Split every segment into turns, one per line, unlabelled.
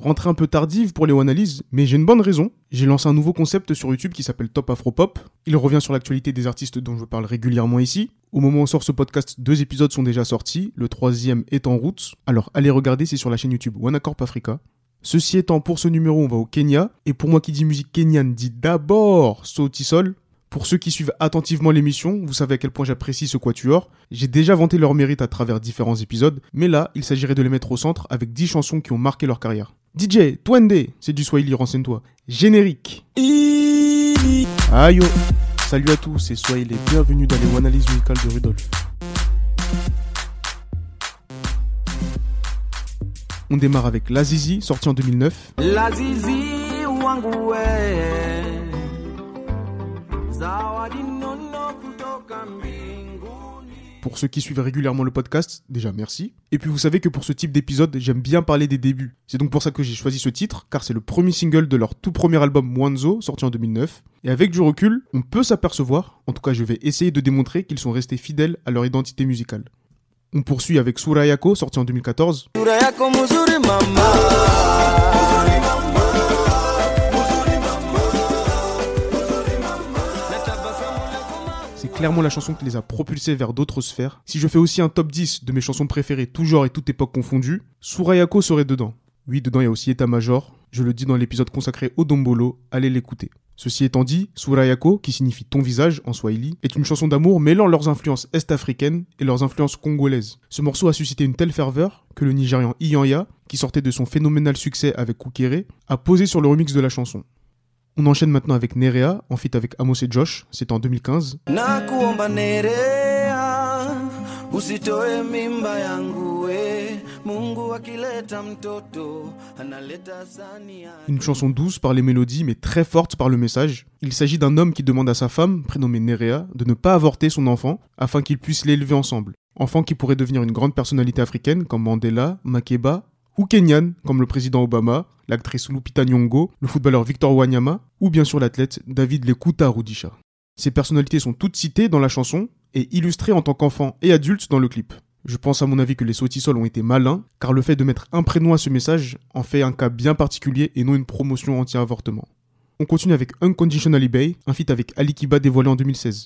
Rentrée un peu tardive pour les analyses, mais j'ai une bonne raison. J'ai lancé un nouveau concept sur YouTube qui s'appelle Top Afropop. Il revient sur l'actualité des artistes dont je parle régulièrement ici. Au moment où sort ce podcast, deux épisodes sont déjà sortis, le troisième est en route. Alors allez regarder, c'est sur la chaîne YouTube OneAcorp Africa. Ceci étant, pour ce numéro, on va au Kenya. Et pour moi qui dis musique kenyane, dit d'abord Sautisol. Pour ceux qui suivent attentivement l'émission, vous savez à quel point j'apprécie ce quatuor. J'ai déjà vanté leur mérite à travers différents épisodes, mais là, il s'agirait de les mettre au centre avec 10 chansons qui ont marqué leur carrière. DJ, Twende, c'est du Swahili, renseigne-toi. Générique. Ayo. Salut à tous et soyez les bienvenus dans les analyses musicales de Rudolf. On démarre avec Lazizi, sorti en 2009.
Lazizi wangu we
Pour ceux qui suivent régulièrement le podcast, déjà merci. Et puis vous savez que pour ce type d'épisode, j'aime bien parler des débuts. C'est donc pour ça que j'ai choisi ce titre, car c'est le premier single de leur tout premier album Mwanzo, sorti en 2009. Et avec du recul, on peut s'apercevoir, en tout cas je vais essayer de démontrer qu'ils sont restés fidèles à leur identité musicale. On poursuit avec Surayako, sorti en 2014.
sura yako mzuri mama
C'est clairement la chanson qui les a propulsés vers d'autres sphères. Si je fais aussi un top 10 de mes chansons préférées, tout genre et toute époque confondues, Surayako serait dedans. Oui, dedans il y a aussi État Major. Je le dis dans l'épisode consacré au Dombolo, allez l'écouter. Ceci étant dit, Surayako, qui signifie ton visage en swahili, est une chanson d'amour mêlant leurs influences est-africaines et leurs influences congolaises. Ce morceau a suscité une telle ferveur que le Nigérian Iyanya, qui sortait de son phénoménal succès avec Kukere, a posé sur le remix de la chanson. On enchaîne maintenant avec Nerea, en avec Amos et Josh, c'est en 2015.
nakuomba nerea usitoe mimba yangu we mungu akileta mtoto analeta sania
Une chanson douce par les mélodies mais très forte par le message. Il s'agit d'un homme qui demande à sa femme, prénommée Nerea, de ne pas avorter son enfant afin qu'ils puissent l'élever ensemble. Enfant qui pourrait devenir une grande personnalité africaine comme Mandela, Makeba ou Kenyan comme le président Obama, l'actrice Lupita Nyong'o, le footballeur Victor Wanyama ou bien sûr l'athlète David Lekuta Rudisha. Ces personnalités sont toutes citées dans la chanson et illustrées en tant qu'enfants et adultes dans le clip. Je pense à mon avis que les Sautisol ont été malins, car le fait de mettre un prénom à ce message en fait un cas bien particulier et non une promotion anti-avortement. On continue avec Unconditionally Bay, un feat avec Ali Kiba dévoilé en 2016.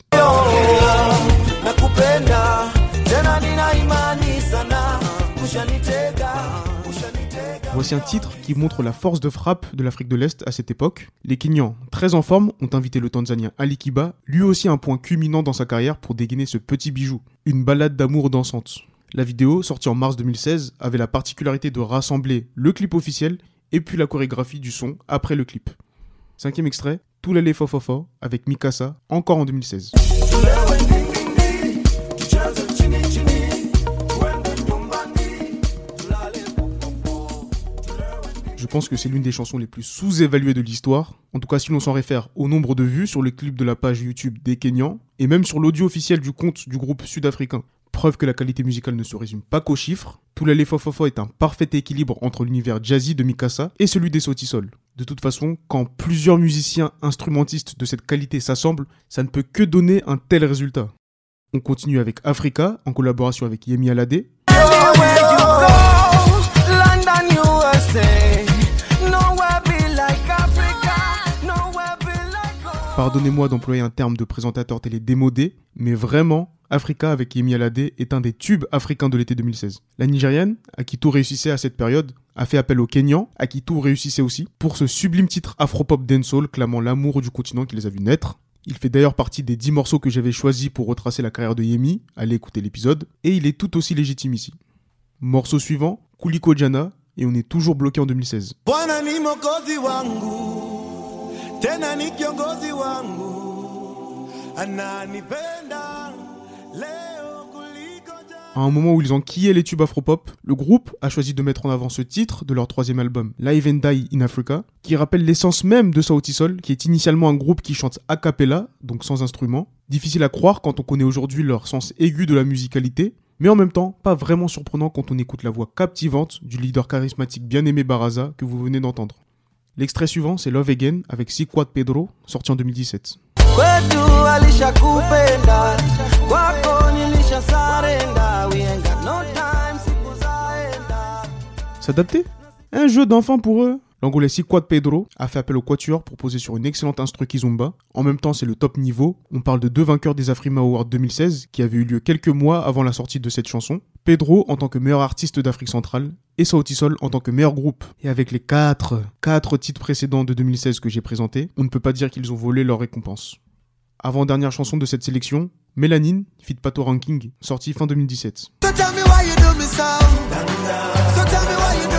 Voici un titre qui montre la force de frappe de l'Afrique de l'Est à cette époque. Les Kenyans, très en forme, ont invité le Tanzanien Ali Kiba, lui aussi un point culminant dans sa carrière pour dégainer ce petit bijou, une balade d'amour dansante. La vidéo, sortie en mars 2016, avait la particularité de rassembler le clip officiel et puis la chorégraphie du son après le clip. Cinquième extrait, Toulele Fofofo avec Mikasa, encore en 2016. Pense que c'est l'une des chansons les plus sous-évaluées de l'histoire. En tout cas, si l'on s'en réfère au nombre de vues sur le clip de la page YouTube des Kenyans, et même sur l'audio officiel du compte du groupe sud-africain. Preuve que la qualité musicale ne se résume pas qu'aux chiffres. Toulale Fofofo est un parfait équilibre entre l'univers jazzy de Mikasa et celui des Sautisol. De toute façon, quand plusieurs musiciens instrumentistes de cette qualité s'assemblent, ça ne peut que donner un tel résultat. On continue avec Africa, en collaboration avec Yemi Alade, Pardonnez-moi d'employer un terme de présentateur télé démodé, mais vraiment, Africa avec Yemi Alade est un des tubes africains de l'été 2016. La Nigérienne, à qui tout réussissait à cette période, a fait appel au Kenyan, à qui tout réussissait aussi, pour ce sublime titre afropop dancehall clamant l'amour du continent qui les a vus naître. Il fait d'ailleurs partie des 10 morceaux que j'avais choisis pour retracer la carrière de Yemi, allez écouter l'épisode, et il est tout aussi légitime ici. Morceau suivant, Kuliko Jana, et on est toujours bloqué en 2016.
Kiongozi.
À un moment où ils enquillaient les tubes afropop, le groupe a choisi de mettre en avant ce titre de leur troisième album, Live and Die in Africa, qui rappelle l'essence même de Sautisol, qui est initialement un groupe qui chante a cappella, donc sans instrument. Difficile à croire quand on connaît aujourd'hui leur sens aigu de la musicalité, mais en même temps pas vraiment surprenant quand on écoute la voix captivante du leader charismatique bien-aimé Baraza que vous venez d'entendre. L'extrait suivant, c'est Love Again avec Sikwat Pedro, sorti en 2017.
kwetu alishakupenda kwako nilishasarenda we ain't got no time siku zaenda
S'adapter? Un jeu d'enfant pour eux. L'angolais Quad Pedro a fait appel au Quatuor pour poser sur une excellente instru Kizomba. En même temps, c'est le top niveau. On parle de deux vainqueurs des Afrima Awards 2016 qui avaient eu lieu quelques mois avant la sortie de cette chanson. Pedro en tant que meilleur artiste d'Afrique centrale et Sautisol en tant que meilleur groupe. Et avec les quatre, quatre titres précédents de 2016 que j'ai présentés, on ne peut pas dire qu'ils ont volé leur récompense. Avant-dernière chanson de cette sélection, Mélanine, fit Pato Ranking, sortie fin 2017.
So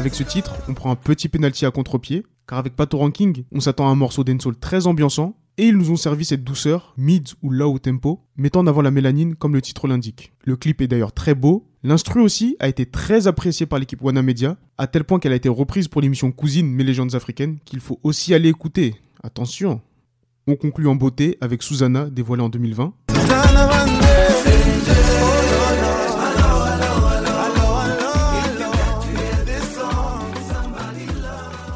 Avec ce titre, on prend un petit penalty à contre-pied, car avec Pato Ranking, on s'attend à un morceau dancehall très ambiançant, et ils nous ont servi cette douceur, mid ou low tempo, mettant en avant la mélanine comme le titre l'indique. Le clip est d'ailleurs très beau, l'instru aussi a été très apprécié par l'équipe Wana Media, à tel point qu'elle a été reprise pour l'émission Cousine Mes légendes africaines, qu'il faut aussi aller écouter. Attention On conclut en beauté avec Susanna, dévoilée en 2020.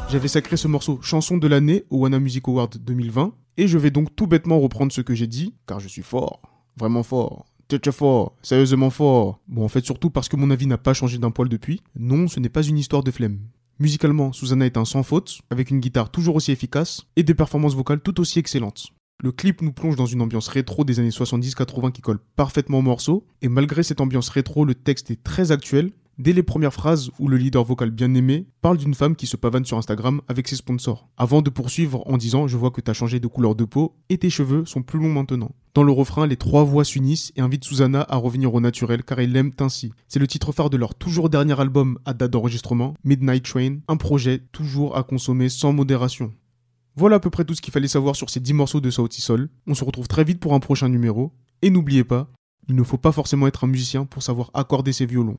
J'avais sacré ce morceau chanson de l'année au Wana Music Award 2020, et je vais donc tout bêtement reprendre ce que j'ai dit, car je suis fort, vraiment fort. Tchatcha fort, sérieusement fort. Bon, en fait, surtout parce que mon avis n'a pas changé d'un poil depuis. Non, ce n'est pas une histoire de flemme. Musicalement, Susanna est un sans faute, avec une guitare toujours aussi efficace et des performances vocales tout aussi excellentes. Le clip nous plonge dans une ambiance rétro des années 70-80 qui colle parfaitement au morceau, et malgré cette ambiance rétro, le texte est très actuel, dès les premières phrases où le leader vocal bien aimé parle d'une femme qui se pavane sur Instagram avec ses sponsors, avant de poursuivre en disant Je vois que t'as changé de couleur de peau et tes cheveux sont plus longs maintenant. Dans le refrain, les trois voix s'unissent et invitent Susanna à revenir au naturel car ils l'aiment ainsi. C'est le titre phare de leur toujours dernier album à date d'enregistrement, Midnight Train, un projet toujours à consommer sans modération. Voilà à peu près tout ce qu'il fallait savoir sur ces 10 morceaux de Sauti Sol. On se retrouve très vite pour un prochain numéro. Et n'oubliez pas, il ne faut pas forcément être un musicien pour savoir accorder ses violons.